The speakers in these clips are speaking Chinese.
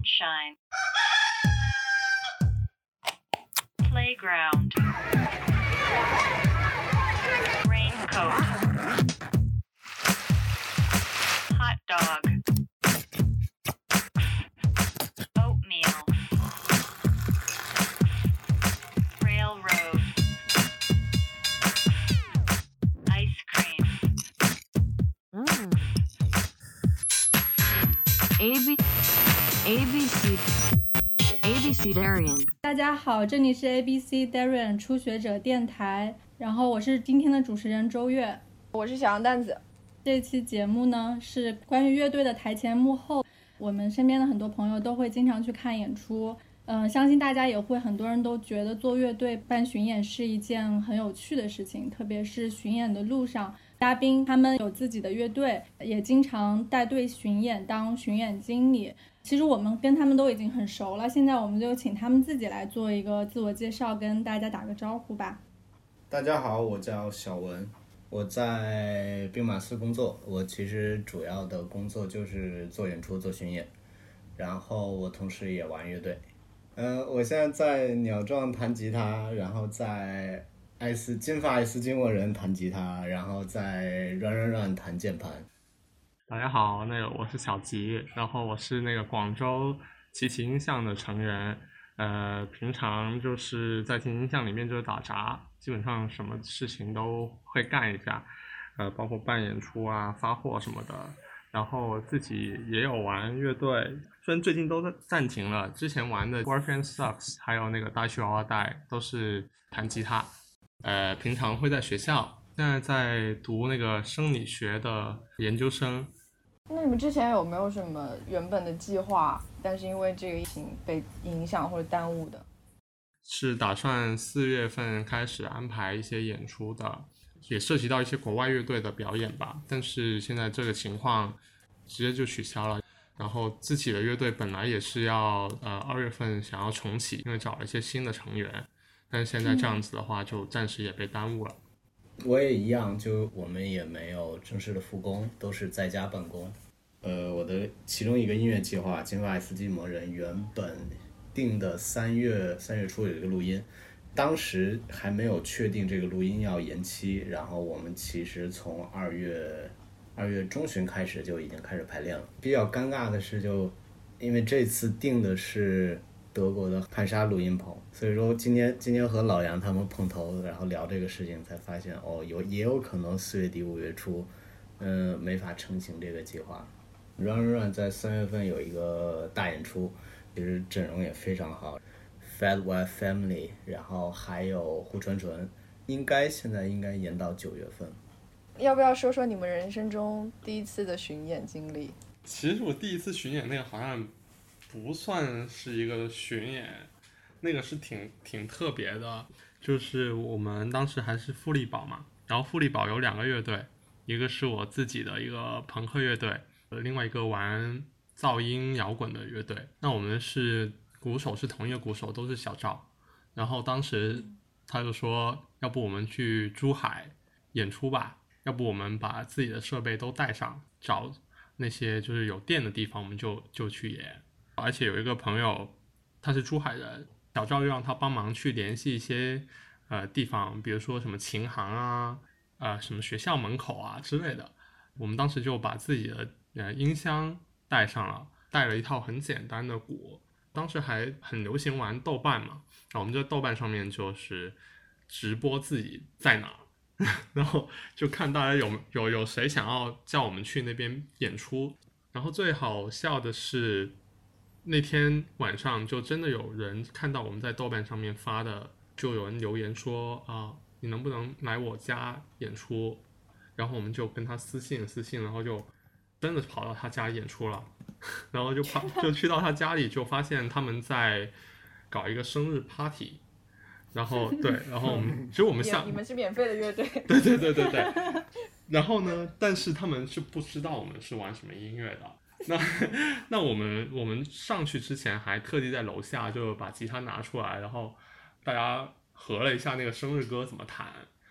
sunshine, playground, raincoat, hot dog, oatmeal, railroad, ice cream. Mm. B A B C A B C Darian。大家好，这里是 ABC Darian 初学者电台，然后我是今天的主持人周月。我是小羊蛋子，这期节目呢是关于乐队的台前幕后，我们身边的很多朋友都会经常去看演出，嗯、相信大家也会很多人都觉得做乐队办巡演是一件很有趣的事情，特别是巡演的路上，嘉宾他们有自己的乐队，也经常带队巡演当巡演经理。其实我们跟他们都已经很熟了，现在我们就请他们自己来做一个自我介绍，跟大家打个招呼吧。大家好，我叫小文，我在兵马司工作。我其实主要的工作就是做演出、做巡演，然后我同时也玩乐队。嗯、我现在在鸟壮弹吉他，然后在爱斯金发爱斯金摩人弹吉他，然后在 Run Run Run 弹键盘。大家好，那个我是小吉，然后我是那个广州奇奇音像的成员，呃，平常就是在奇奇音像里面就是打杂，基本上什么事情都会干一下，呃，包括办演出啊、发货什么的。然后自己也有玩乐队，虽然最近都在暂停了，之前玩的 Boyfriend Sucks 还有那个大区娃娃带都是弹吉他，呃，平常会在学校，现在在读那个生理学的研究生，那你们之前有没有什么原本的计划，但是因为这个疫情被影响或者耽误的？是打算四月份开始安排一些演出的，也涉及到一些国外乐队的表演吧。但是现在这个情况直接就取消了。然后自己的乐队本来也是要呃二月份想要重启，因为找了一些新的成员，但是现在这样子的话，就暂时也被耽误了。我也一样，就我们也没有正式的复工，都是在家办公。呃，我的其中一个音乐计划《金发斯基摩人》原本定的三月三月初有一个录音，当时还没有确定这个录音要延期，然后我们其实从二月二月中旬开始就已经开始排练了。比较尴尬的是就，因为这次定的是德国的汉莎录音棚，所以说今天今天和老杨他们碰头，然后聊这个事情，才发现哦，有也有可能四月底五月初，嗯、没法成型这个计划。Run Run Run 在三月份有一个大演出，其实阵容也非常好，Fat White Family，然后还有胡纯纯，应该现在应该延到九月份。要不要说说你们人生中第一次的巡演经历？其实我第一次巡演那个好像不算是一个巡演，那个是挺挺特别的，就是我们当时还是富力宝嘛，然后富力宝有两个乐队，一个是我自己的一个朋克乐队，呃另外一个玩噪音摇滚的乐队。那我们是鼓手是同一个鼓手，都是小赵。然后当时他就说，要不我们去珠海演出吧，要不我们把自己的设备都带上，找那些就是有电的地方，我们就就去演。而且有一个朋友，他是珠海人，小赵又让他帮忙去联系一些呃地方，比如说什么琴行啊，呃什么学校门口啊之类的。我们当时就把自己的呃音箱带上了，带了一套很简单的鼓。当时还很流行玩豆瓣嘛，然后我们在豆瓣上面就是直播自己在哪，然后就看大家有有有谁想要叫我们去那边演出。然后最好笑的是，那天晚上就真的有人看到我们在豆瓣上面发的，就有人留言说啊，你能不能来我家演出？然后我们就跟他私信私信，然后就真的跑到他家演出了，然后就跑就去到他家里，就发现他们在搞一个生日 party。然后对，然后我们 其实我们下你们是免费的乐队，对对对对对。然后呢，但是他们是不知道我们是玩什么音乐的。那那我们我们上去之前还特地在楼下就把吉他拿出来，然后大家合了一下那个生日歌怎么弹。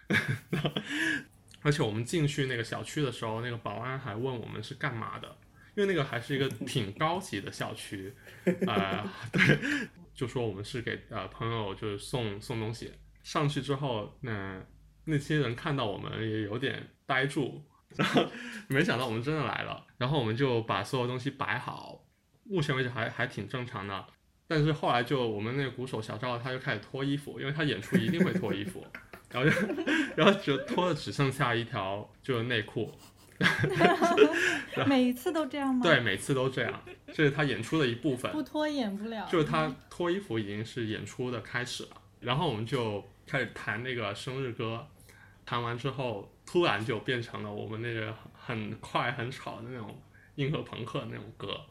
而且我们进去那个小区的时候，那个保安还问我们是干嘛的，因因为那个还是一个 挺高级的小区，啊、对，就说我们是给呃朋友就是送送东西，上去之后，那那些人看到我们也有点呆住，然后没想到我们真的来了，然后我们就把所有东西摆好，目前为止还还挺正常的。但是后来就我们那个鼓手小赵他就开始脱衣服，因为他演出一定会脱衣服，然后就 然后就脱的只剩下一条就是内裤，每一次都这样吗？对，，每次都这样，这是他演出的一部分。不脱演不了。就是他脱衣服已经是演出的开始了，然后我们就开始弹那个生日歌，弹完之后突然就变成了我们那个很快很吵的那种硬核朋克那种歌，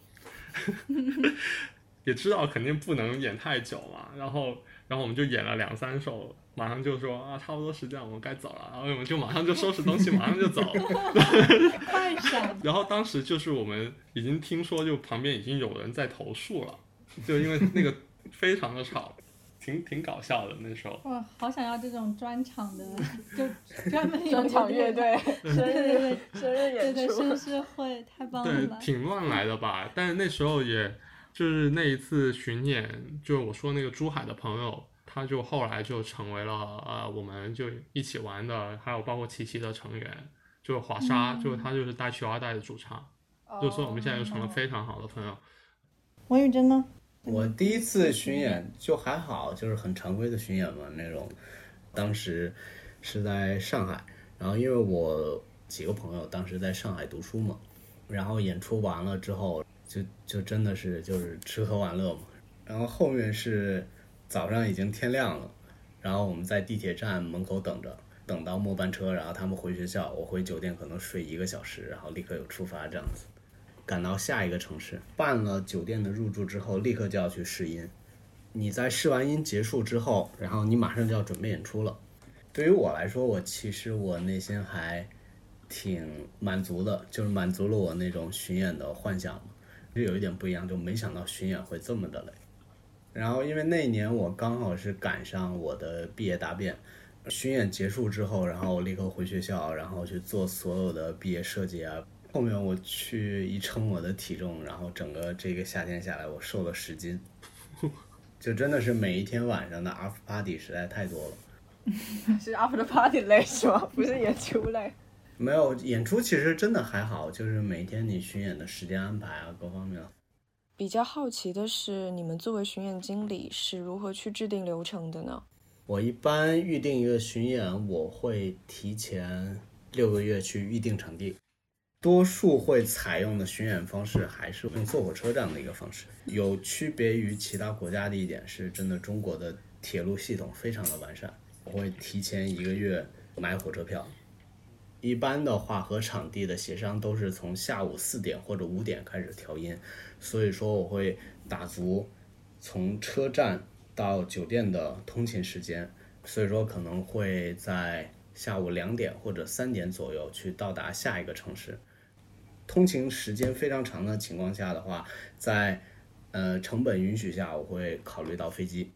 也知道肯定不能演太久嘛，然后然后我们就演了两三首，马上就说啊差不多时间我们该走了，然后我们就马上就收拾东西，马上就走。快闪！然后当时就是我们已经听说，就旁边已经有人在投诉了，就因为那个非常的吵，挺挺搞笑的那时候。哇，好想要这种专场的，就 专门有专场乐队生对对日对生日对对，演出生，日会太棒了对，了。挺乱来的吧？但是那时候也就是那一次巡演，就是我说那个珠海的朋友，他就后来就成为了呃，我们就一起玩的，还有包括琪琪的成员，就是华莎，嗯就是他就是带去二代的主唱，就所以我们现在就成了非常好的朋友。王宇珍呢？我第一次巡演就还好，就是很常规的巡演嘛那种。当时是在上海，然后因为我几个朋友当时在上海读书嘛，然后演出完了之后，就就真的是就是吃喝玩乐嘛。然后后面是早上已经天亮了，然后我们在地铁站门口等着，等到末班车，然后他们回学校，我回酒店可能睡一个小时，然后立刻有出发这样子。赶到下一个城市，办了酒店的入住之后，立刻就要去试音。你在试完音结束之后，然后你马上就要准备演出了。对于我来说，我其实我内心还挺满足的，就是满足了我那种巡演的幻想嘛。就有一点不一样，就没想到巡演会这么的累。然后因为那一年我刚好是赶上我的毕业答辩，巡演结束之后，然后我立刻回学校，然后去做所有的毕业设计啊。后面我去一称我的体重，然后整个这个夏天下来，我瘦了十斤，就真的是每一天晚上的 after party 实在太多了。是 after party 累是吗？不是演出累。没有演出其实真的还好，就是每天你巡演的时间安排啊，各方面。比较好奇的是，你们作为巡演经理是如何去制定流程的呢？我一般预定一个巡演，我会提前六个月去预定场地。多数会采用的巡演方式还是用坐火车这样的一个方式。有区别于其他国家的一点是，真的中国的铁路系统非常的完善。我会提前一个月买火车票。一般的话，和场地的协商都是从下午四点或者五点开始调音，所以说我会打足从车站到酒店的通勤时间，所以说可能会在下午两点或者三点左右去到达下一个城市。通勤时间非常长的情况下的话，在呃成本允许下，我会考虑到飞机。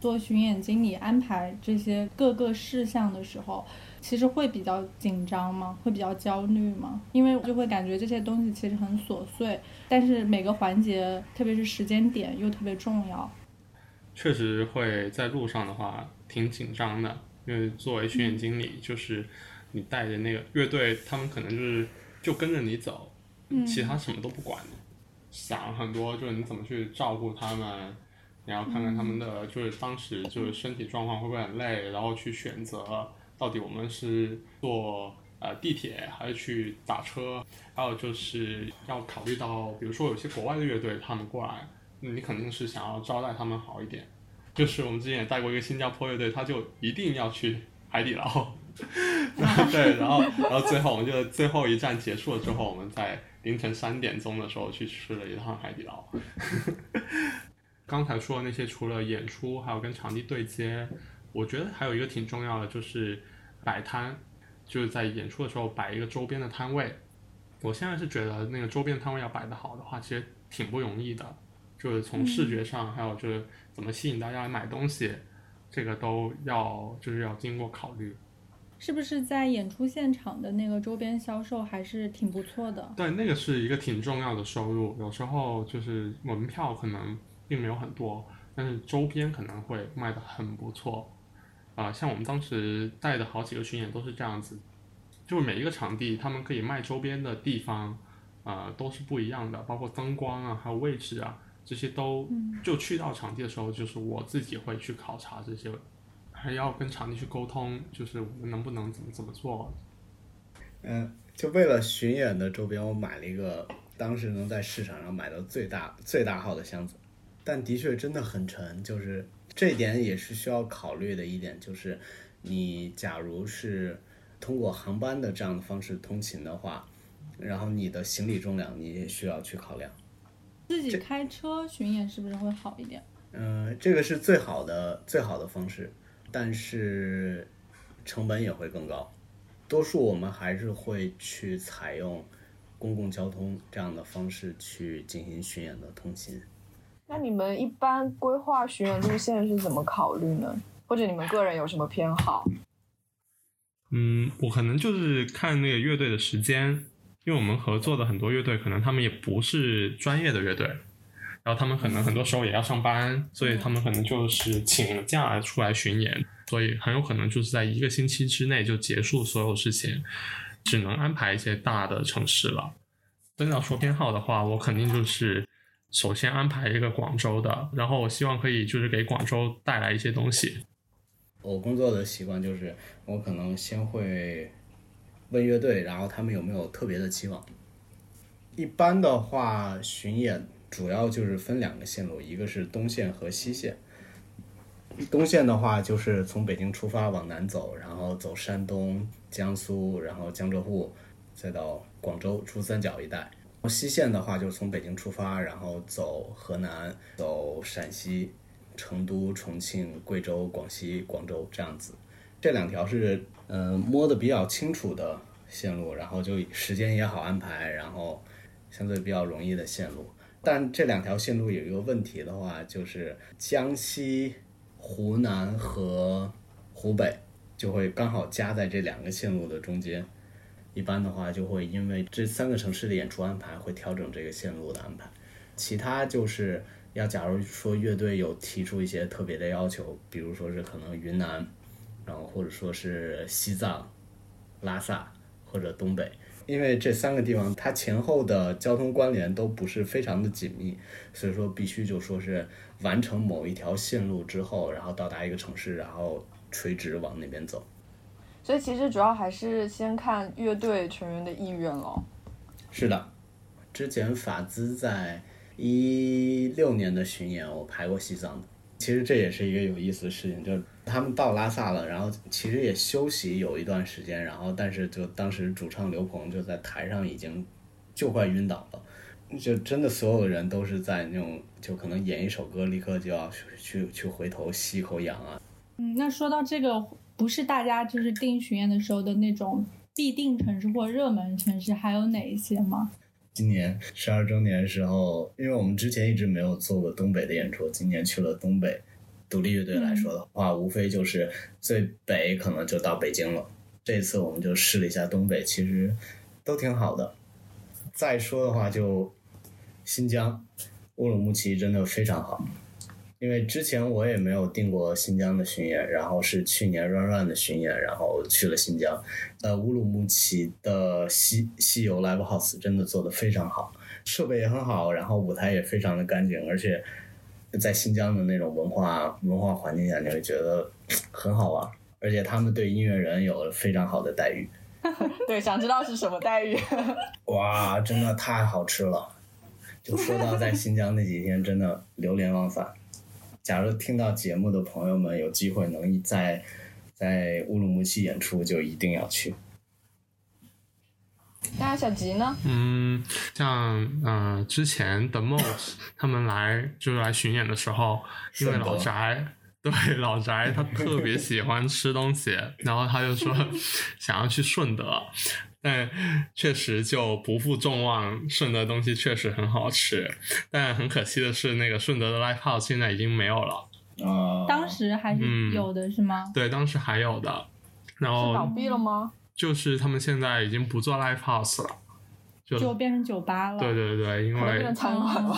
做巡演经理安排这些各个事项的时候，其实会比较紧张吗？会比较焦虑吗？因为我就会感觉这些东西其实很琐碎，但是每个环节，特别是时间点又特别重要。确实会在路上的话挺紧张的，因为作为巡演经理，就是你带着那个乐队，他们可能就是就跟着你走，其他什么都不管，想很多就是你怎么去照顾他们，然后看看他们的就是当时就是身体状况会不会很累，然后去选择到底我们是坐呃地铁还是去打车，还有就是要考虑到，比如说有些国外的乐队他们过来。你肯定是想要招待他们好一点。就是我们之前也带过一个新加坡乐队，他就一定要去海底捞。对，然后然后最后我们就最后一站结束了之后，我们在凌晨三点钟的时候去吃了一趟海底捞。刚才说的那些，除了演出，还有跟场地对接，我觉得还有一个挺重要的就是摆摊，就是在演出的时候摆一个周边的摊位。我现在是觉得那个周边摊位要摆得好的话，其实挺不容易的。就是从视觉上，还有就是怎么吸引大家来买东西，这个都要就是要经过考虑。是不是在演出现场的那个周边销售还是挺不错的？对，那个是一个挺重要的收入。有时候就是门票可能并没有很多，但是周边可能会卖的很不错。啊、像我们当时带的好几个巡演都是这样子，就是每一个场地他们可以卖周边的地方，啊，都是不一样的，包括灯光啊，还有位置啊，这些都就去到场地的时候，就是我自己会去考察这些，还要跟场地去沟通，就是我们能不能怎么怎么做。嗯，就为了巡演的周边，我买了一个当时能在市场上买到最大最大号的箱子，但的确真的很沉，就是这一点也是需要考虑的一点，就是你假如是通过航班的这样的方式通勤的话，然后你的行李重量你也需要去考量。自己开车巡演是不是会好一点？嗯，这个是最好的最好的方式，但是成本也会更高。多数我们还是会去采用公共交通这样的方式去进行巡演的通勤。那你们一般规划巡演路线是怎么考虑呢？或者你们个人有什么偏好？嗯，我可能就是看那个乐队的时间，因为我们合作的很多乐队，可能他们也不是专业的乐队，然后他们可能很多时候也要上班，所以他们可能就是请假出来巡演，所以很有可能就是在一个星期之内就结束所有事情，只能安排一些大的城市了。真的要说偏好的话，我肯定就是首先安排一个广州的，然后我希望可以就是给广州带来一些东西。我工作的习惯就是，我可能先会问乐队，然后他们有没有特别的期望。一般的话，巡演主要就是分两个线路，一个是东线和西线。东线的话，就是从北京出发往南走，然后走山东、江苏，然后江浙沪，再到广州、珠三角一带。西线的话，就是从北京出发，然后走河南、走陕西、成都、重庆、贵州、广西、广州这样子。这两条是嗯、摸的比较清楚的线路，然后就时间也好安排，然后相对比较容易的线路。但这两条线路有一个问题的话，就是江西、湖南和湖北就会刚好夹在这两个线路的中间。一般的话，就会因为这三个城市的演出安排，会调整这个线路的安排。其他就是要，假如说乐队有提出一些特别的要求，比如说是可能云南，然后或者说是西藏、拉萨或者东北，因为这三个地方它前后的交通关联都不是非常的紧密，所以说必须就说是完成某一条线路之后，然后到达一个城市，然后垂直往那边走。所以其实主要还是先看乐队成员的意愿咯。是的，之前法兹在一六年的巡演，我排过西藏的。其实这也是一个有意思的事情，就是他们到拉萨了，然后其实也休息有一段时间，然后但是就当时主唱刘鹏就在台上已经就快晕倒了，就真的所有人都是在那种就可能演一首歌，立刻就要去去去回头吸一口氧啊。嗯，那说到这个，不是大家就是定巡演的时候的那种必定城市或热门城市，还有哪一些吗？今年十二周年的时候，因为我们之前一直没有做过东北的演出，今年去了东北。独立乐队来说的话，无非就是最北可能就到北京了。这次我们就试了一下东北，其实都挺好的。再说的话，就新疆乌鲁木齐真的非常好，因为之前我也没有定过新疆的巡演，然后是去年 Run Run 的巡演，然后去了新疆。呃，乌鲁木齐的西西游 Live House 真的做得非常好，设备也很好，然后舞台也非常的干净，而且在新疆的那种文化文化环境下，你会觉得很好玩，而且他们对音乐人有非常好的待遇。对，想知道是什么待遇？哇，真的太好吃了！就说到在新疆那几天，真的流连忘返。假如听到节目的朋友们有机会能在在乌鲁木齐演出，就一定要去。那小吉呢？嗯，像呃之前的 Mose 他们来就是来巡演的时候，因为老宅 对老宅他特别喜欢吃东西，然后他就说想要去顺德，但 确实就不负众望，顺德东西确实很好吃，但很可惜的是，那个顺德的 Live House 现在已经没有了。啊、当时还是嗯有的是吗？对，当时还有的，然后倒闭了吗？就是他们现在已经不做 live house 了，就就变成酒吧了。对对对，因为变成餐馆了。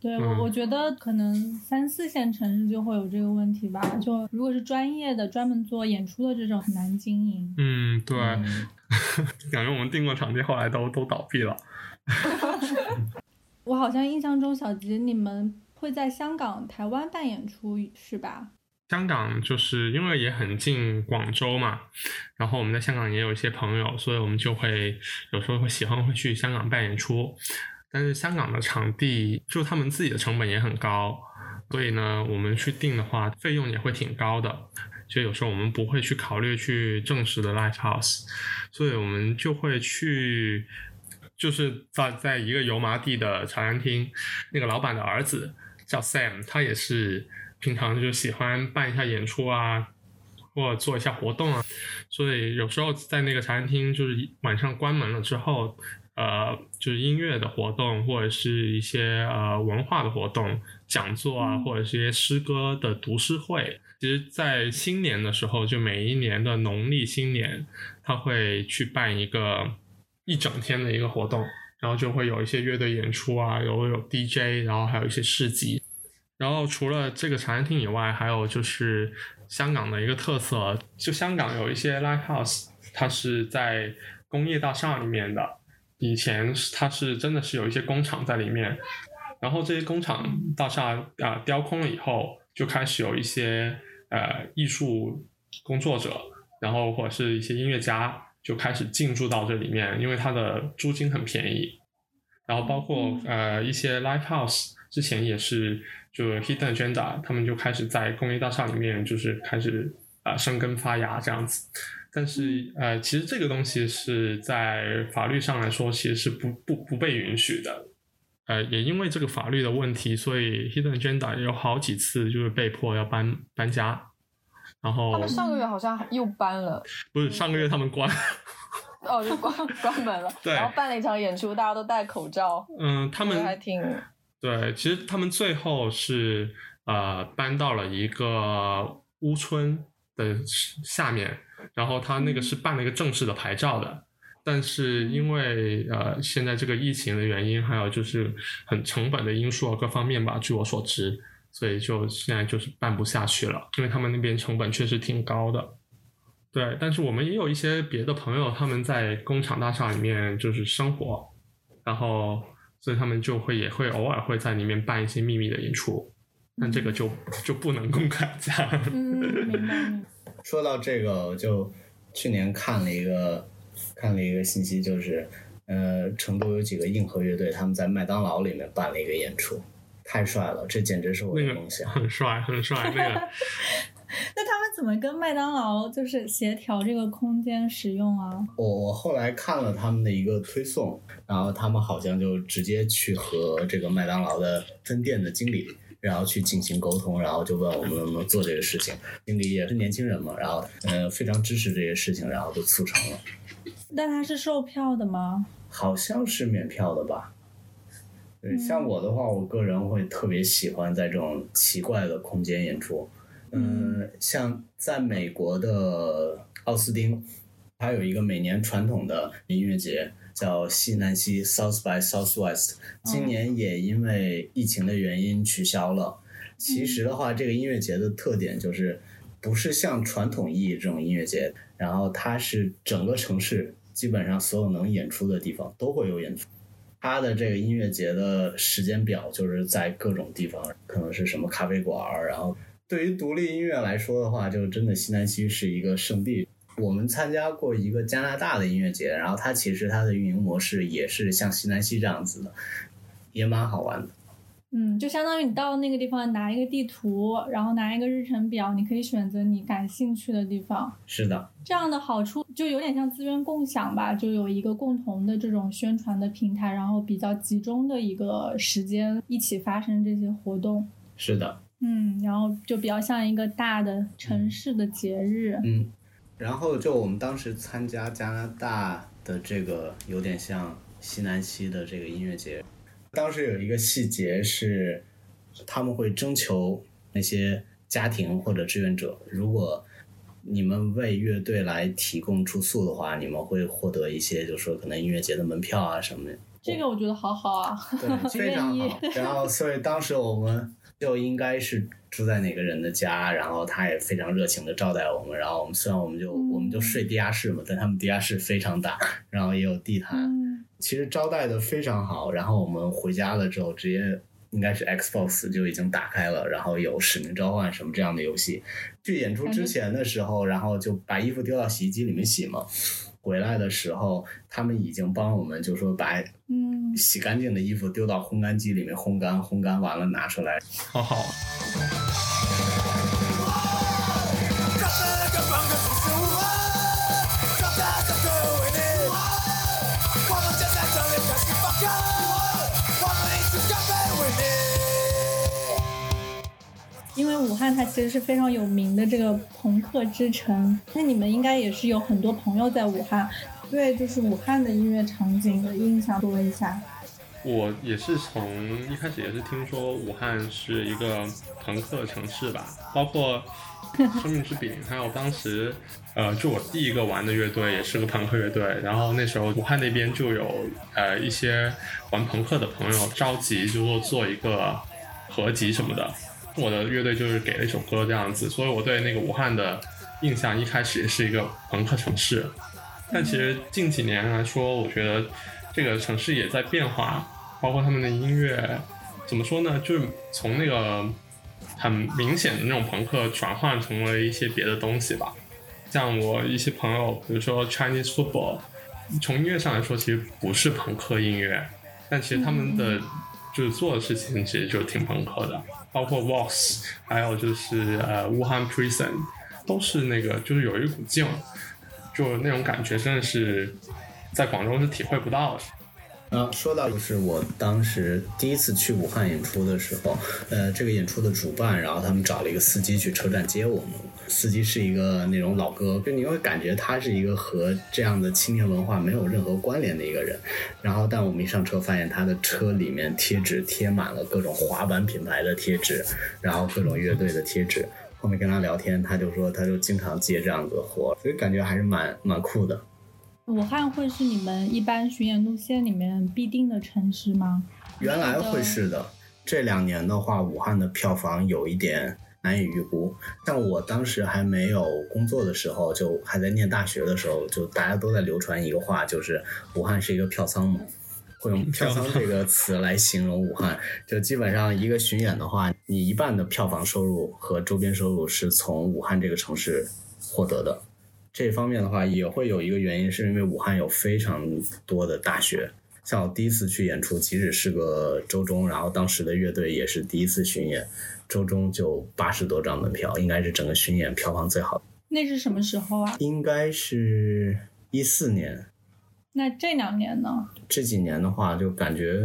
对嗯我，我觉得可能三四线城市就会有这个问题吧。就如果是专业的、专门做演出的这种，很难经营。嗯对，嗯 感觉我们订过场地，后来都都倒闭了。我好像印象中，小吉你们会在香港、台湾办演出是吧？香港就是因为也很近广州嘛，然后我们在香港也有一些朋友，所以我们就会有时候会喜欢会去香港办演出。但是香港的场地就他们自己的成本也很高，所以呢，我们去订的话费用也会挺高的。就有时候我们不会去考虑去正式的 live house，所以我们就会去，就是在在一个油麻地的茶餐厅，那个老板的儿子叫 Sam，他也是平常就喜欢办一下演出啊，或做一下活动啊，所以有时候在那个茶餐厅，就是晚上关门了之后，呃，就是音乐的活动或者是一些呃文化的活动、讲座啊，或者是一些诗歌的读诗会。其实，在新年的时候，就每一年的农历新年，他会去办一个一整天的一个活动，然后就会有一些乐队演出啊，有有 DJ，然后还有一些市集。然后除了这个茶餐厅以外，还有就是香港的一个特色，就香港有一些 live house，它是在工业大厦里面的。以前它是真的是有一些工厂在里面，然后这些工厂大厦啊、雕空了以后，就开始有一些呃艺术工作者，然后或者是一些音乐家就开始进驻到这里面，因为它的租金很便宜。然后包括呃一些 live house 之前也是就 Hidden Agenda，他们就开始在工业大厦里面就是开始呃生根发芽这样子。但是呃，其实这个东西是在法律上来说，其实是不不不被允许的。呃，也因为这个法律的问题，所以 Hidden Agenda 有好几次就是被迫要搬搬家。然后他们上个月好像又搬了，不是上个月他们关，哦，就关 关门了，对然后办了一场演出，大家都戴口罩，嗯，他们还挺对，其实他们最后是呃搬到了一个乌村的下面，然后他那个是办了一个正式的牌照的，但是因为呃现在这个疫情的原因，还有就是很成本的因素啊各方面吧，据我所知，所以就现在就是办不下去了，因为他们那边成本确实挺高的。对，但是我们也有一些别的朋友，他们在工厂大厦里面就是生活，然后所以他们就会也会偶尔会在里面办一些秘密的演出，但这个就就不能公开讲。嗯，明白。明白说到这个，我就去年看了一个看了一个信息，就是呃，成都有几个硬核乐队，他们在麦当劳里面办了一个演出，太帅了，这简直是我的梦想。很帅，很帅，那个 那他们怎么跟麦当劳就是协调这个空间使用啊？我我后来看了他们的一个推送，然后他们好像就直接去和这个麦当劳的分店的经理，然后去进行沟通，然后就问我们能不能做这个事情。经理也是年轻人嘛，然后呃非常支持这些事情，然后就促成了。但他是售票的吗？好像是免票的吧？对，像我的话，我个人会特别喜欢在这种奇怪的空间演出。嗯，像在美国的奥斯汀，它有一个每年传统的音乐节，叫西南西 （South by Southwest），今年也因为疫情的原因取消了。其实的话，这个音乐节的特点就是不是像传统意义这种音乐节，然后它是整个城市基本上所有能演出的地方都会有演出。它的这个音乐节的时间表就是在各种地方，可能是什么咖啡馆儿，然后对于独立音乐来说的话，就真的西南西是一个圣地。我们参加过一个加拿大的音乐节，然后它其实它的运营模式也是像西南西这样子的，也蛮好玩的。嗯，就相当于你到那个地方拿一个地图，然后拿一个日程表，你可以选择你感兴趣的地方。是的，这样的好处就有点像资源共享吧，就有一个共同的这种宣传的平台，然后比较集中的一个时间一起发生这些活动。是的，嗯，然后就比较像一个大的城市的节日。嗯。然后就我们当时参加加拿大的这个有点像西南西的这个音乐节，当时有一个细节是，他们会征求那些家庭或者志愿者，如果你们为乐队来提供住宿的话，你们会获得一些，就是说可能音乐节的门票啊什么的。这个我觉得好好啊，对，非常好。然后，所以当时我们就应该是住在哪个人的家，然后他也非常热情的招待我们。然后我们虽然我们就、我们就睡地下室嘛，但他们地下室非常大，然后也有地毯，嗯，其实招待的非常好。然后我们回家了之后，直接应该是 Xbox 就已经打开了，然后有使命召唤什么这样的游戏。去演出之前的时候，然后就把衣服丢到洗衣机里面洗嘛。回来的时候，他们已经帮我们就说把嗯，洗干净的衣服丢到烘干机里面烘干，烘干完了拿出来。好好。因为武汉它其实是非常有名的这个朋克之城，那你们应该也是有很多朋友在武汉，对，就是武汉的音乐场景的印象多一下。我也是从一开始也是听说武汉是一个朋克城市吧，包括 生命之饼，还有当时呃，就我第一个玩的乐队也是个朋克乐队，然后那时候武汉那边就有呃一些玩朋克的朋友着急，就说做一个合集什么的。我的乐队就是给了一首歌这样子，所以我对那个武汉的印象一开始也是一个朋克城市，但其实近几年来说，我觉得这个城市也在变化，包括他们的音乐，怎么说呢？就是从那个很明显的那种朋克转换成为一些别的东西吧。像我一些朋友，比如说 Chinese football，从音乐上来说，其实不是朋克音乐，但其实他们的就是做的事情其实就挺朋克的，包括 Vox，还有就是呃 Wuhan Prison，都是那个就是有一股劲，就那种感觉真的是在广州是体会不到的。啊，说到就是我当时第一次去武汉演出的时候，呃，这个演出的主办，然后他们找了一个司机去车站接我们。司机是一个那种老哥，就你会感觉他是一个和这样的青年文化没有任何关联的一个人。然后，但我们一上车发现他的车里面贴纸贴满了各种滑板品牌的贴纸，然后各种乐队的贴纸。后面跟他聊天，他就说他就经常接这样子的活，所以感觉还是蛮蛮酷的。武汉会是你们一般巡演路线里面必定的城市吗？原来会是的，这两年的话，武汉的票房有一点难以预估。像我当时还没有工作的时候，就还在念大学的时候，就大家都在流传一个话，就是武汉是一个票仓嘛，会用 “票仓”这个词来形容武汉。就基本上一个巡演的话，你一半的票房收入和周边收入是从武汉这个城市获得的。这方面的话，也会有一个原因，是因为武汉有非常多的大学。像我第一次去演出，即使是个周中，然后当时的乐队也是第一次巡演，周中就八十多张门票，应该是整个巡演票房最好的。那是什么时候啊？应该是一四年。那这两年呢？这几年的话，就感觉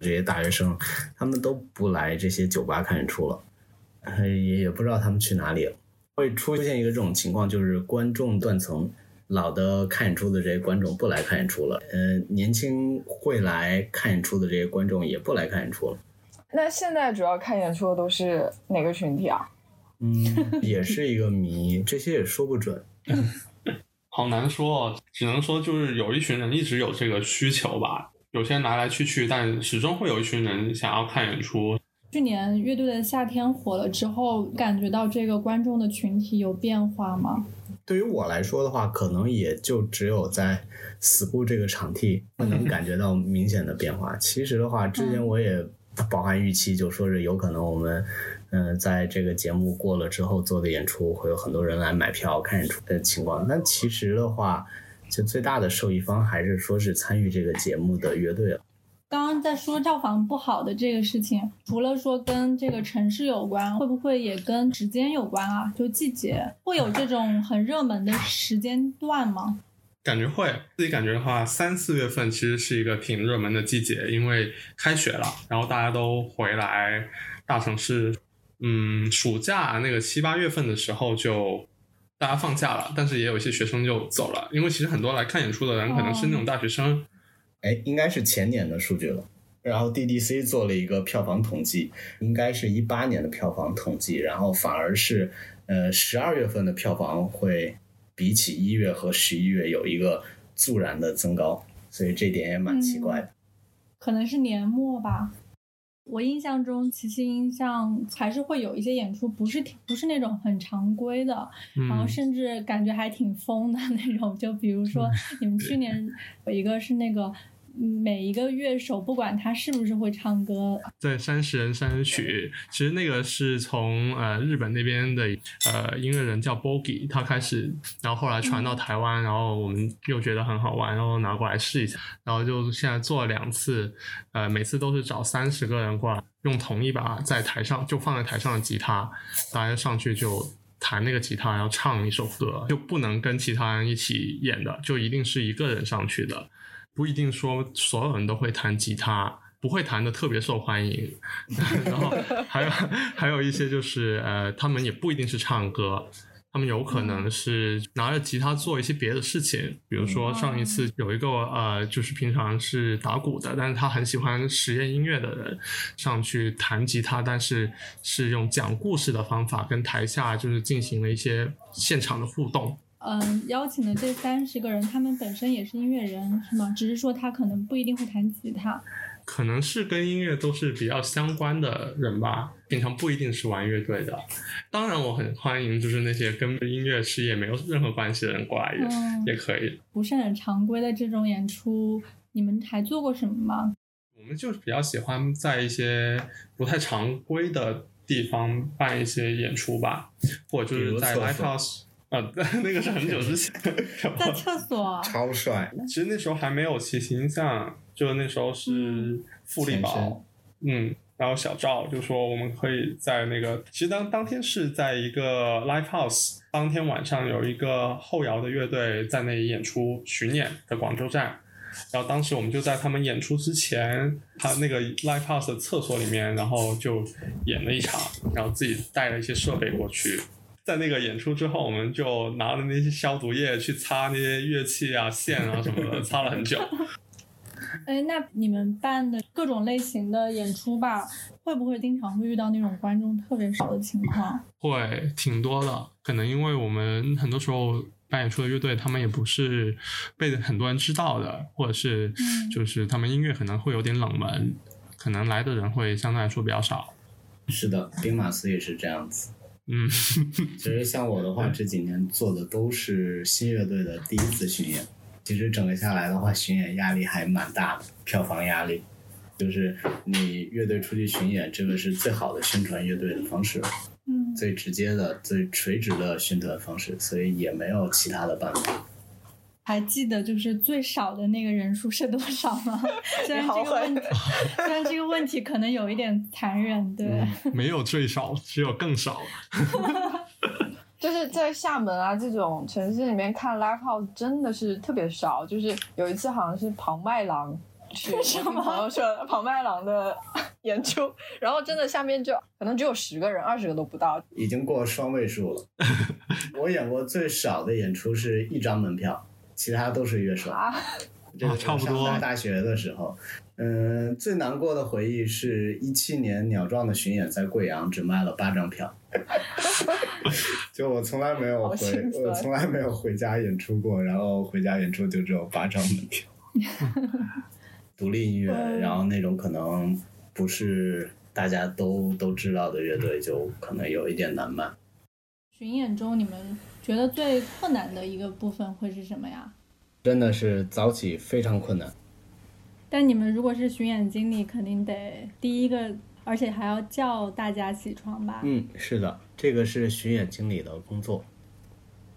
这些大学生他们都不来这些酒吧看演出了，呃也也不知道他们去哪里了。会出现一个这种情况，就是观众断层，老的看演出的这些观众不来看演出了，呃，年轻会来看演出的这些观众也不来看演出了。那现在主要看演出的都是哪个群体啊？嗯，也是一个谜，这些也说不准。好难说哦，只能说就是有一群人一直有这个需求吧，有些人来来去去，但始终会有一群人想要看演出。去年乐队的夏天火了之后，感觉到这个观众的群体有变化吗？对于我来说的话，可能也就只有在 school 这个场地能感觉到明显的变化。其实的话，之前我也饱含预期，就说是有可能我们，嗯、在这个节目过了之后做的演出，会有很多人来买票看演出的情况。但其实的话，就最大的受益方还是说是参与这个节目的乐队了。刚刚在说票房不好的这个事情，除了说跟这个城市有关，会不会也跟时间有关啊？就季节会有这种很热门的时间段吗？感觉会，自己感觉的话，三四月份其实是一个挺热门的季节，因为开学了，然后大家都回来大城市。嗯，暑假那个七八月份的时候就大家放假了，但是也有一些学生就走了，因为其实很多来看演出的人可能是那种大学生，哎，应该是前年的数据了。然后 DDC 做了一个票房统计，应该是一八年的票房统计，然后反而是呃十二月份的票房会比起一月和十一月有一个骤然的增高，所以这点也蛮奇怪的。可能是年末吧。我印象中，齐齐音像还是会有一些演出，不是挺不是那种很常规的，然后嗯，甚至感觉还挺疯的那种。就比如说，你们去年有一个是那个嗯每一个乐手，不管他是不是会唱歌，在三十人三曲，其实那个是从呃日本那边的呃音乐人叫 Bogi 他开始，然后后来传到台湾，然后我们又觉得很好玩，然后拿过来试一下，然后就现在做了两次，呃每次都是找三十个人过来，用同一把在台上就放在台上的吉他，大家上去就。弹那个吉他，然后唱一首歌，就不能跟其他人一起演的，就一定是一个人上去的。不一定说所有人都会弹吉他，不会弹的特别受欢迎。然后还有还有一些就是呃，他们也不一定是唱歌，他们有可能是拿着吉他做一些别的事情。比如说上一次有一个呃，就是平常是打鼓的，但是他很喜欢实验音乐的人上去弹吉他，但是是用讲故事的方法跟台下就是进行了一些现场的互动。嗯，邀请的这三十个人，他们本身也是音乐人，是吗？只是说他可能不一定会弹吉他。可能是跟音乐都是比较相关的人吧，平常不一定是玩乐队的。当然，我很欢迎就是那些跟音乐事业没有任何关系的人过来也、嗯也可以。不是很常规的这种演出，你们还做过什么吗？我们就是比较喜欢在一些不太常规的地方办一些演出吧，或者就是在 live house。呃，那个是很久之前，然在厕所。超帅，其实那时候还没有骑形象，就那时候是富力宝，嗯，然后小赵就说我们可以在那个，其实当当天是在一个 live house，当天晚上有一个后摇的乐队在那里演出巡演的广州站。然后当时我们就在他们演出之前，他那个 live house 的厕所里面，然后就演了一场，然后自己带了一些设备过去。在那个演出之后，我们就拿着那些消毒液去擦那些乐器啊、线啊什么的，擦了很久。哎，那你们办的各种类型的演出吧，会不会经常会遇到那种观众特别少的情况？会挺多的，可能因为我们很多时候办演出的乐队，他们也不是被很多人知道的，或者是嗯就是他们音乐可能会有点冷门，可能来的人会相对来说比较少。是的，兵马司也是这样子。嗯，其实像我的话，这几年做的都是新乐队的第一次巡演。其实整个下来的话，巡演压力还蛮大的，票房压力。就是你乐队出去巡演，这个是最好的宣传乐队的方式，嗯，最直接的、最垂直的宣传方式，所以也没有其他的办法。还记得就是最少的那个人数是多少吗？虽然这个问题，虽然这个问题可能有一点残忍，对。嗯没有最少，只有更少。就是在厦门啊这种城市里面看 live house 真的是特别少。就是有一次好像是庞麦郎去，我听朋友说庞麦郎的演出，然后真的下面就可能只有十个人、二十个都不到。已经过双位数了。我演过最少的演出是一张门票，其他都是乐手。啊这是啊差不多大学的时候，嗯、最难过的回忆是一七年鸟壮的巡演在贵阳只卖了八张票，就我从来没有回我从来没有回家演出过，然后回家演出就只有八张门票。独立音乐，嗯然后那种可能不是大家都都知道的乐队，就可能有一点难卖。巡演中，你们觉得最困难的一个部分会是什么呀？真的是早起非常困难。但你们如果是巡演经理，肯定得第一个，而且还要叫大家起床吧？嗯，是的，这个是巡演经理的工作。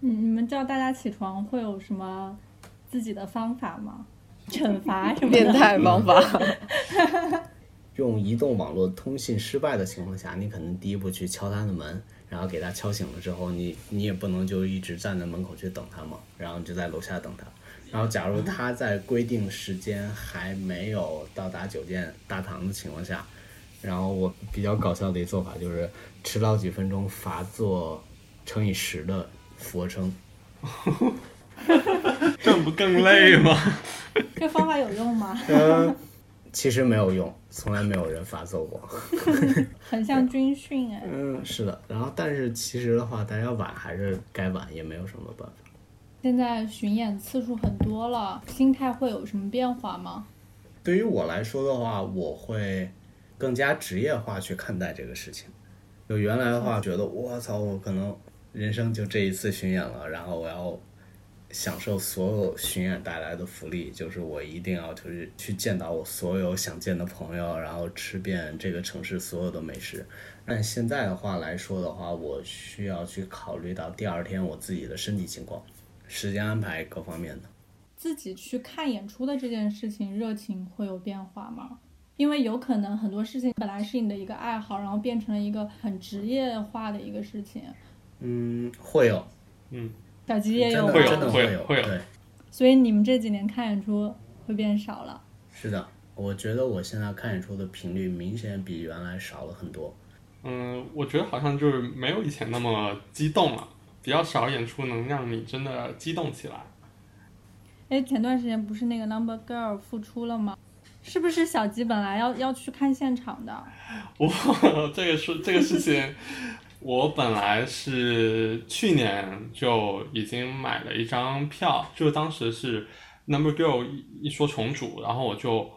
嗯，你们叫大家起床会有什么自己的方法吗？惩罚什么的？变态方法，用移动网络通信失败的情况下，你可能第一步去敲他的门，然后给他敲醒了之后，你你也不能就一直站在门口去等他嘛，然后你就在楼下等他。然后，假如他在规定时间还没有到达酒店大堂的情况下，然后我比较搞笑的一做法就是迟到几分钟罚做乘以十的俯卧撑。这不更累吗？这方法有用吗？呃，其实没有用，从来没有人发作过。很像军训哎。嗯，是的。然后，但是其实的话，大家晚还是该晚，也没有什么办法。现在巡演次数很多了，心态会有什么变化吗？对于我来说的话，我会更加职业化去看待这个事情。就原来的话，觉得我操，我可能人生就这一次巡演了，然后我要享受所有巡演带来的福利，就是我一定要就是去见到我所有想见的朋友，然后吃遍这个城市所有的美食。但现在的话来说的话，我需要去考虑到第二天我自己的身体情况、时间安排各方面的。自己去看演出的这件事情，热情会有变化吗？因为有可能很多事情本来是你的一个爱好，然后变成了一个很职业化的一个事情。嗯，会有，嗯，小吉也有吗真的会有会有，会会有对。所以你们这几年看演出会变少了。是的，我觉得我现在看演出的频率明显比原来少了很多。嗯，我觉得好像就是没有以前那么激动了，比较少演出能让你真的激动起来。哎，前段时间不是那个 Number Girl 复出了吗？是不是小吉本来要要去看现场的？我这个事这个事情，我本来是去年就已经买了一张票，就当时是 Number Girl 一一说重组，然后我就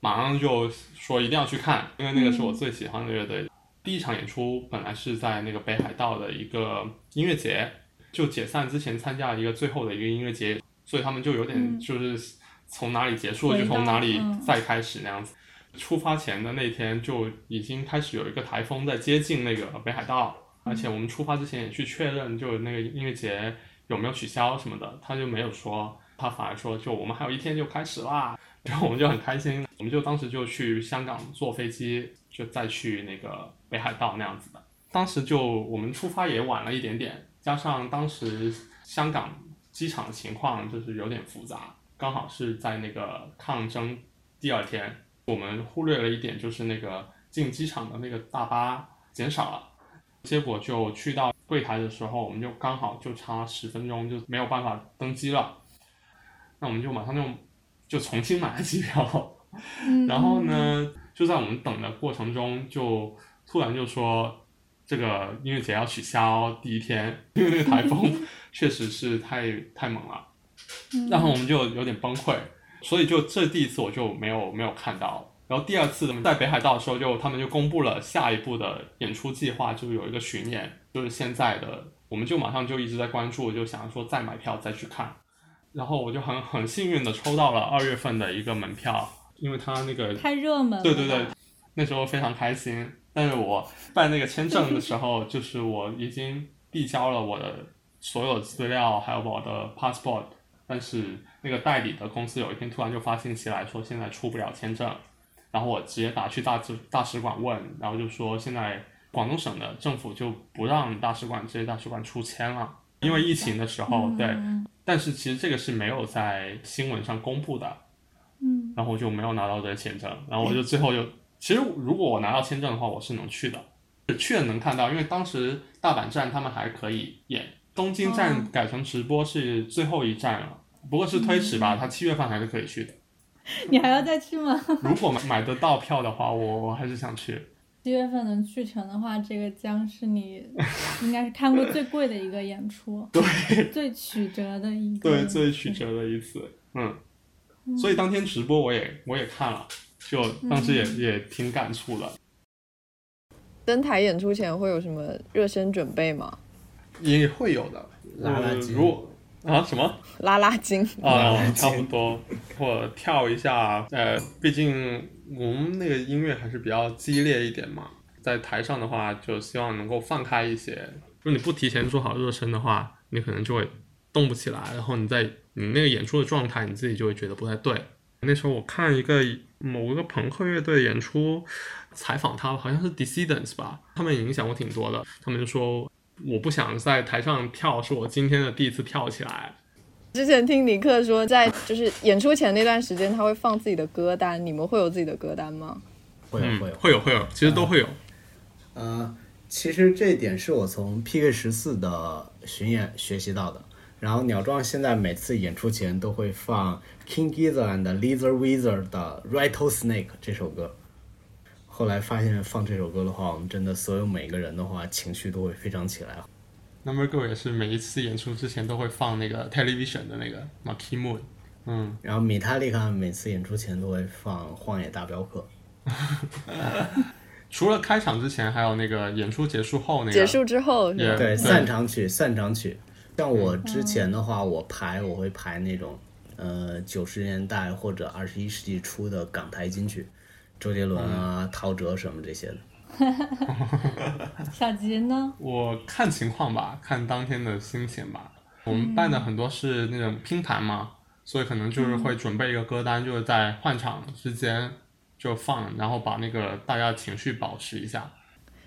马上就说一定要去看，因为那个是我最喜欢的乐队。第一场演出本来是在那个北海道的一个音乐节，就解散之前参加了一个最后的一个音乐节，所以他们就有点嗯就是从哪里结束就从哪里嗯再开始那样子。出发前的那天就已经开始有一个台风在接近那个北海道，而且我们出发之前也去确认，就那个音乐节有没有取消什么的，他就没有说，他反而说就我们还有一天就开始啦，然后我们就很开心，我们就当时就去香港坐飞机，就再去那个北海道那样子的。当时就我们出发也晚了一点点，加上当时香港机场的情况就是有点复杂，刚好是在那个抗争第二天，我们忽略了一点，就是那个进机场的那个大巴减少了，结果就去到柜台的时候，我们就刚好就差十分钟就没有办法登机了，那我们就马上就就重新买了机票，嗯 然后？呢，就在我们等的过程中，就突然就说这个音乐节要取消第一天，因为那个台风确实是太 太猛了，嗯然后我们就有点崩溃，所以就这第一次我就没有没有看到。然后第二次在北海道的时候就，他们就公布了下一步的演出计划，就是有一个巡演，就是现在的，我们就马上就一直在关注，就想说再买票再去看。然后我就很很幸运的抽到了二月份的一个门票，因为他那个太热门了。对对对，那时候非常开心。但是我办那个签证的时候，就是我已经递交了我的所有资料，还有我的 passport，但是那个代理的公司有一天突然就发信息来说现在出不了签证，然后我直接打去大使大使馆问，然后就说现在广东省的政府就不让大使馆这些大使馆出签了，因为疫情的时候，对。嗯但是其实这个是没有在新闻上公布的，嗯然后我就没有拿到这个签证，然后我就最后就，其实如果我拿到签证的话，我是能去的，去了能看到，因为当时大阪站他们还可以演，东京哦站改成直播是最后一站了，不过是推迟嗯吧，他七月份还是可以去的。你还要再去吗？如果买买得到票的话，我我还是想去。七月份能去成的话，这个将是你应该是看过最贵的一个演出，对最曲折的一个，对，最曲折的一次，嗯，所以当天直播我也我也看了，就当时也、嗯也挺感触的。登台演出前会有什么热身准备吗？也会有的，呃拉拉筋如果啊什么拉拉筋，啊，差不多，或者跳一下，呃，毕竟我们那个音乐还是比较激烈一点嘛，在台上的话，就希望能够放开一些。如果你不提前做好热身的话，你可能就会动不起来，然后你在你那个演出的状态，你自己就会觉得不太对。那时候我看一个某一个朋克乐队演出，采访他好像是 Dissidents 吧，他们影响我挺多的。他们就说我不想在台上跳，是我今天的第一次跳起来。之前听尼克说，在就是演出前那段时间，他会放自己的歌单。你们会有自己的歌单吗？嗯会有会有，会有会有，其实都会有。呃，其实这一点是我从 PK 十四的巡演学习到的。然后鸟壮现在每次演出前都会放 King Gizzard and Lizard Wizard 的 Rattlesnake 这首歌。后来发现放这首歌的话，我们真的所有每个人的话情绪都会非常起来。Number Go 也是每一次演出之前都会放那个 Television 的那个 Marquee Moon，嗯，然后米塔利卡每次演出前都会放《荒野大镖客》。除了开场之前，还有那个演出结束后那个结束之后对，散场曲，散场曲。像我之前的话，我排我会排那种，呃，九十年代或者二十一世纪初的港台金曲，周杰伦啊、陶喆什么这些的。小吉呢？我看情况吧，看当天的心情吧。我们办的很多是那种拼盘嘛，所以可能就是会准备一个歌单，就是在换场之间就放，然后把那个大家情绪保持一下。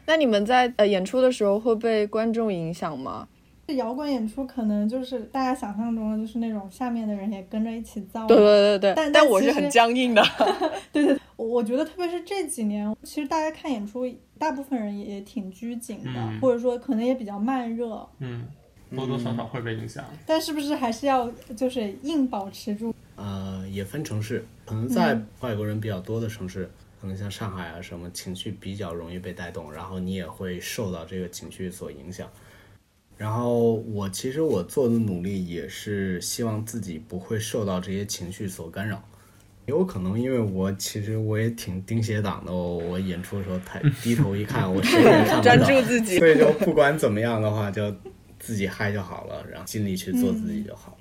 那你们在呃演出的时候会被观众影响吗？摇滚演出可能就是大家想象中的，就是那种下面的人也跟着一起造。对对对对，但但我是很僵硬的。对对，我我觉得特别是这几年，其实大家看演出，大部分人也挺拘谨的，嗯或者说可能也比较慢热。嗯，多多少少会被影响。但是不是还是要就是硬保持住？呃，也分城市，可能在外国人比较多的城市，可能像上海啊什么，情绪比较容易被带动，然后你也会受到这个情绪所影响。然后我其实我做的努力也是希望自己不会受到这些情绪所干扰。有可能因为我其实我也挺钉鞋党的，我我演出的时候抬低头一看，我谁也看不专到，注自己所以就不管怎么样的话，就自己嗨就好了，然后尽力去做自己就好了。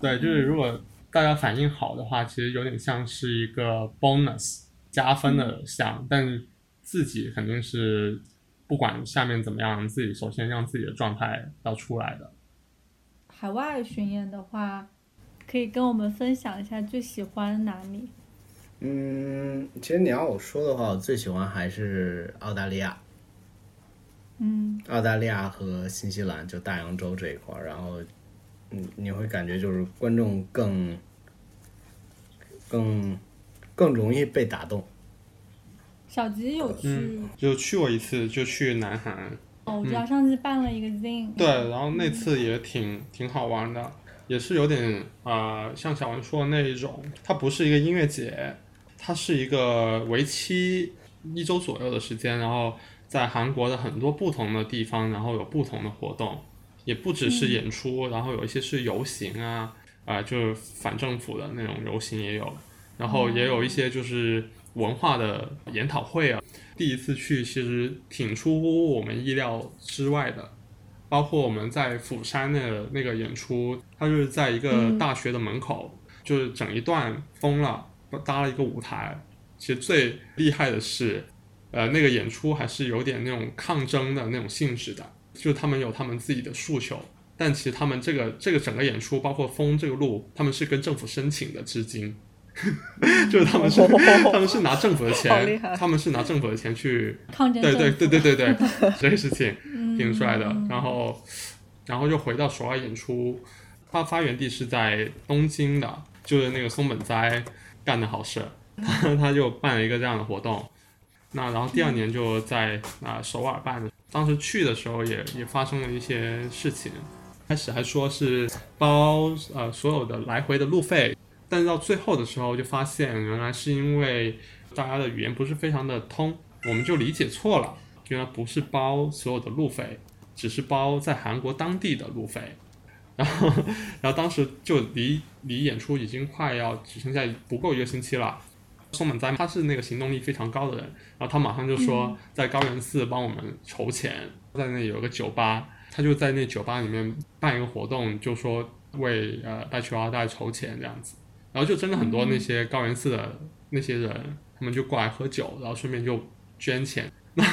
对，就是如果大家反应好的话，其实有点像是一个 bonus 加分的项，但是自己肯定是不管下面怎么样，自己首先让自己的状态要出来的。海外巡演的话，可以跟我们分享一下最喜欢哪里？嗯，其实你要我说的话，我最喜欢还是澳大利亚。嗯，澳大利亚和新西兰就大洋洲这一块儿，然后，你，你会感觉就是观众更更更容易被打动。小吉有去，嗯，就去过一次，就去南韩。哦，我知道上次办了一个 Zing，对，然后那次也挺挺好玩的，也是有点呃，像小文说的那一种，它不是一个音乐节，它是一个为期一周左右的时间，然后在韩国的很多不同的地方，然后有不同的活动，也不只是演出，然后有一些是游行啊，啊、就是反政府的那种游行也有，然后也有一些就是文化的研讨会啊。第一次去其实挺出乎我们意料之外的，包括我们在釜山的那个演出，它就是在一个大学的门口，就是整一段封了，搭了一个舞台。其实最厉害的是，呃，那个演出还是有点那种抗争的那种性质的，就是他们有他们自己的诉求，但其实他们这个这个整个演出，包括封这个路，他们是跟政府申请的，至今。就是他们是 他们是拿政府的钱，他们是拿政府的钱去抗争对对对对对对，这个事情嗯。挺帅的。然后，然后又回到首尔演出，他发源地是在东京的，就是那个松本哉干的好事，他他就办了一个这样的活动。那然后第二年就在啊、首尔办。的，当时去的时候也也发生了一些事情，开始还说是包呃所有的来回的路费，但是到最后的时候就发现原来是因为大家的语言不是非常的通，我们就理解错了，原来不是包所有的路费，只是包在韩国当地的路费。然后，然后当时就离离演出已经快要只剩下不够一个星期了。松本哉他是那个行动力非常高的人，然后他马上就说在高原寺帮我们筹钱，在那里有个酒吧，他就在那酒吧里面办一个活动，就说为呃拜求二代筹钱这样子，然后就真的很多那些高原寺的那些人，他们就过来喝酒，然后顺便就捐钱。那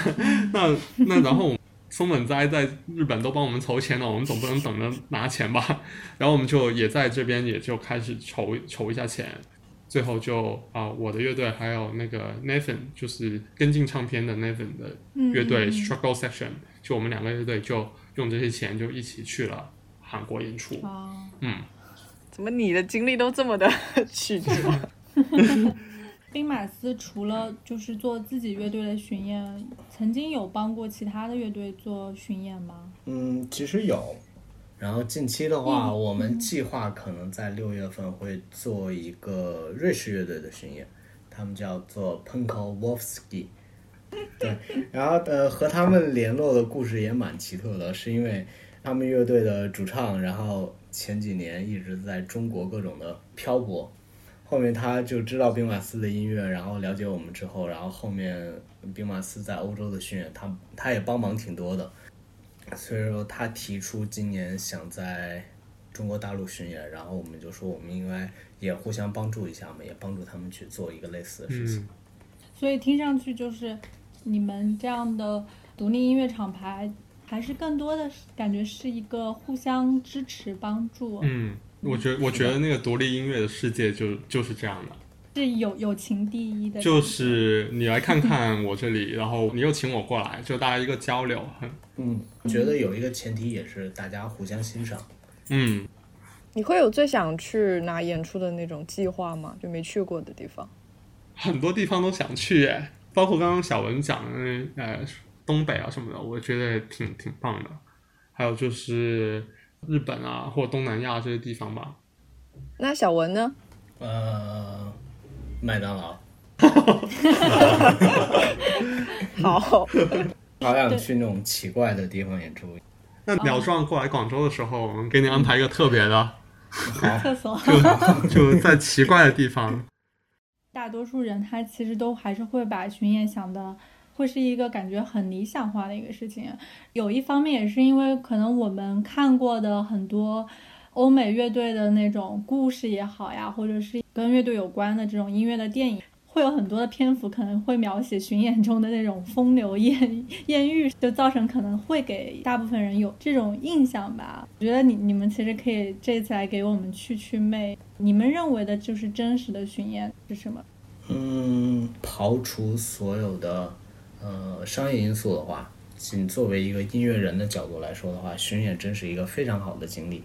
那那然后松本哉在日本都帮我们筹钱了，我们总不能等着拿钱吧？然后我们就也在这边也就开始筹筹一下钱。最后就啊、我的乐队还有那个 Nathan，就是跟进唱片的 Nathan 的乐队 Struggle Section，就我们两个乐队就用这些钱就一起去了韩国演出。哦，嗯，怎么你的经历都这么的 曲折？兵马司除了就是做自己乐队的巡演，曾经有帮过其他的乐队做巡演吗？嗯，其实有。然后近期的话，我们计划可能在六月份会做一个瑞士乐队的巡演，他们叫做 Punko Wolfski。对，然后呃和他们联络的故事也蛮奇特的，是因为他们乐队的主唱，然后前几年一直在中国各种的漂泊，后面他就知道兵马司的音乐，然后了解我们之后，然后后面兵马司在欧洲的巡演，他他也帮忙挺多的，所以说他提出今年想在中国大陆巡演，然后我们就说我们应该也互相帮助一下嘛，也帮助他们去做一个类似的事情。嗯，所以听上去就是你们这样的独立音乐厂牌，还是更多的是感觉是一个互相支持帮助，嗯，我觉我觉得那个独立音乐的世界就就是这样的，是友友情第一的。就是你来看看我这里，然后你又请我过来，就大家一个交流，很嗯，觉得有一个前提也是大家互相欣赏。嗯，你会有最想去哪演出的那种计划吗？就没去过的地方？很多地方都想去耶，包括刚刚小文讲的那呃东北啊什么的，我觉得挺挺棒的。还有就是日本啊或东南亚这些地方吧。那小文呢？呃，麦当劳，好，好想去那种奇怪的地方演出。那鸟壮过来广州的时候，我们给你安排一个特别的，好，厕所。就就在奇怪的地方。大多数人他其实都还是会把巡演想的会是一个感觉很理想化的一个事情。有一方面也是因为可能我们看过的很多欧美乐队的那种故事也好呀，或者是跟乐队有关的这种音乐的电影。会有很多的篇幅可能会描写巡演中的那种风流艳艳遇，就造成可能会给大部分人有这种印象吧。我觉得你你们其实可以这次来给我们去去魅，你们认为的就是真实的巡演是什么？嗯，刨除所有的呃商业因素的话，仅作为一个音乐人的角度来说的话，巡演真是一个非常好的经历。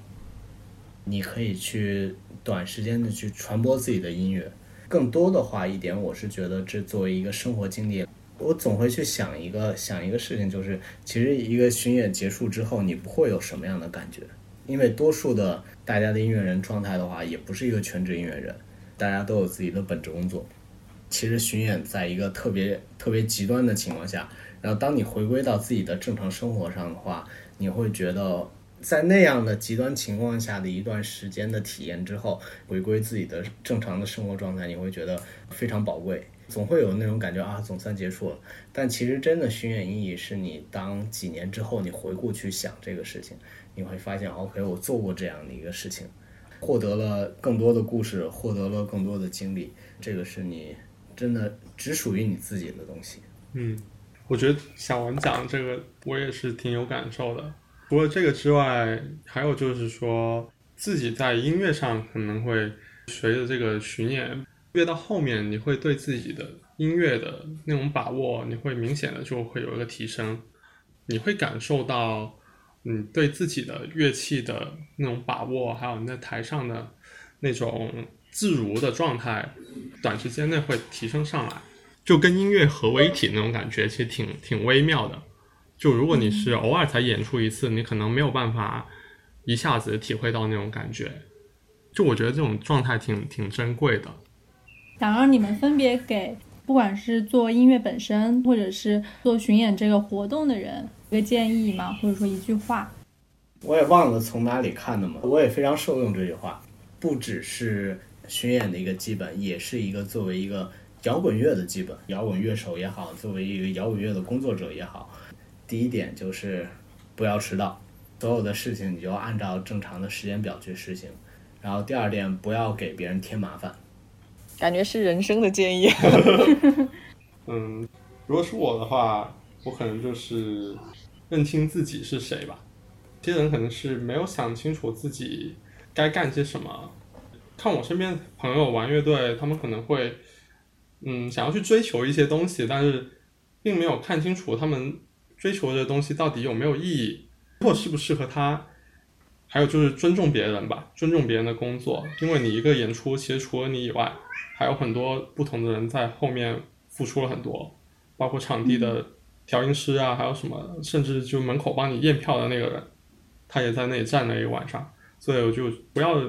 你可以去短时间的去传播自己的音乐。更多的话一点，我是觉得这作为一个生活经历，我总会去想一个想一个事情，就是其实一个巡演结束之后，你不会有什么样的感觉，因为多数的大家的音乐人状态的话，也不是一个全职音乐人，大家都有自己的本职工作。其实巡演在一个特别特别极端的情况下，然后当你回归到自己的正常生活上的话，你会觉得。在那样的极端情况下的一段时间的体验之后，回归自己的正常的生活状态，你会觉得非常宝贵。总会有那种感觉啊，总算结束了。但其实真的巡演意义是你当几年之后你回顾去想这个事情，你会发现，OK，我做过这样的一个事情，获得了更多的故事，获得了更多的经历。这个是你真的只属于你自己的东西。嗯，我觉得小文讲这个，我也是挺有感受的。除了这个之外，还有就是说，自己在音乐上可能会随着这个巡演越到后面，你会对自己的音乐的那种把握，你会明显的就会有一个提升，你会感受到，你，对自己的乐器的那种把握，还有你在台上的那种自如的状态，短时间内会提升上来，就跟音乐合为一体那种感觉，其实挺挺微妙的。就如果你是偶尔才演出一次，你可能没有办法一下子体会到那种感觉。就我觉得这种状态挺挺珍贵的。想让你们分别给不管是做音乐本身，或者是做巡演这个活动的人一个建议吗？或者说一句话？我也忘了从哪里看的嘛，我也非常受用这句话。不只是巡演的一个基本，也是一个作为一个摇滚乐的基本。摇滚乐手也好，作为一个摇滚乐的工作者也好。第一点就是不要迟到，所有的事情你就按照正常的时间表去实行。然后第二点，不要给别人添麻烦。感觉是人生的建议。嗯，如果是我的话，我可能就是认清自己是谁吧。这些人可能是没有想清楚自己该干些什么。看我身边朋友玩乐队，他们可能会嗯想要去追求一些东西，但是并没有看清楚他们。追求的东西到底有没有意义，或适不适合他？还有就是尊重别人吧，尊重别人的工作，因为你一个演出，其实除了你以外，还有很多不同的人在后面付出了很多，包括场地的调音师啊，还有什么，甚至就门口帮你验票的那个人，他也在那里站了一个晚上，所以我就不要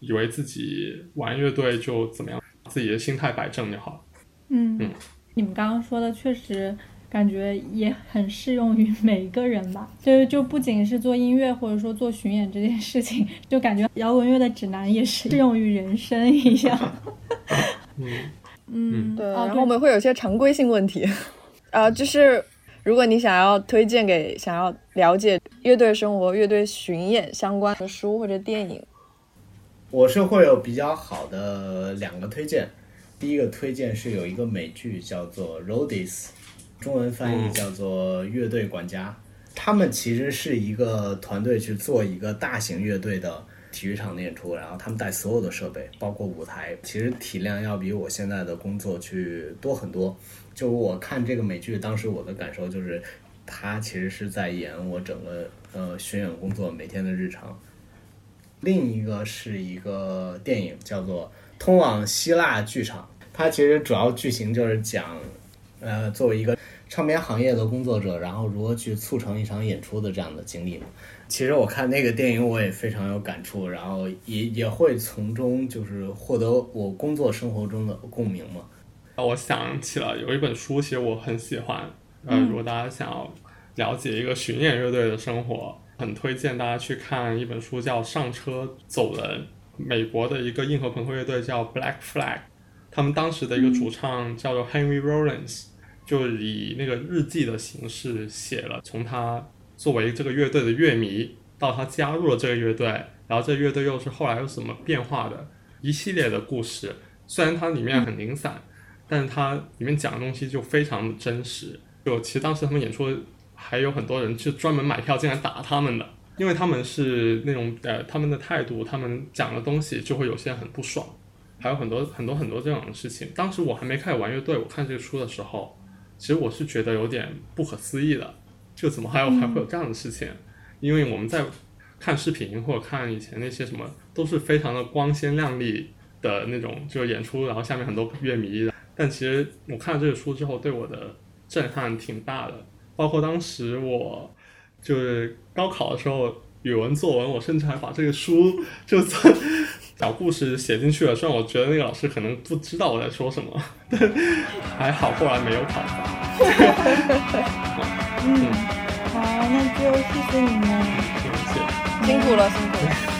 以为自己玩乐队就怎么样，自己的心态摆正就好了。嗯嗯，你们刚刚说的确实感觉也很适用于每一个人吧，就是就不仅是做音乐或者说做巡演这件事情，就感觉摇滚乐的指南也是适用于人生一样。嗯，嗯，对，哦然后我们会有一些常规性问题，啊，就是如果你想要推荐给想要了解乐队生活、乐队巡演相关的书或者电影，我是会有比较好的两个推荐。第一个推荐是有一个美剧叫做《Roadies》，中文翻译叫做《乐队管家》。他们其实是一个团队去做一个大型乐队的体育场的演出，然后他们带所有的设备，包括舞台，其实体量要比我现在的工作去多很多。就我看这个美剧，当时我的感受就是，他其实是在演我整个呃巡演工作每天的日常。另一个是一个电影，叫做《通往希腊剧场》，它其实主要剧情就是讲，呃，作为一个唱片行业的工作者，然后如何去促成一场演出的这样的经历嘛。其实我看那个电影，我也非常有感触，然后也也会从中就是获得我工作生活中的共鸣嘛。我想起了有一本书，其实我很喜欢。呃，如果大家想要了解一个巡演乐队的生活，很推荐大家去看一本书，叫《上车走人》。美国的一个硬核朋克乐队叫 Black Flag，他们当时的一个主唱叫做 Henry Rollins，就以那个日记的形式写了从他作为这个乐队的乐迷到他加入了这个乐队，然后这个乐队又是后来有什么变化的一系列的故事。虽然它里面很零散，但是它里面讲的东西就非常的真实。就其实当时他们演出还有很多人是专门买票进来打他们的，因为他们是那种呃他们的态度，他们讲的东西就会有些很不爽，还有很多很多很多这种事情。当时我还没开始玩乐队，我看这个书的时候，其实我是觉得有点不可思议的，就怎么还有还会有这样的事情？因为我们在看视频或者看以前那些什么，都是非常的光鲜亮丽的那种，就演出，然后下面很多乐迷的。但其实我看了这个书之后，对我的震撼挺大的。包括当时我就是高考的时候，语文作文，我甚至还把这个书就算小故事写进去了。虽然我觉得那个老师可能不知道我在说什么，但还好后来没有考上。嗯，好，那就谢谢你们。谢谢。辛苦了，辛苦了。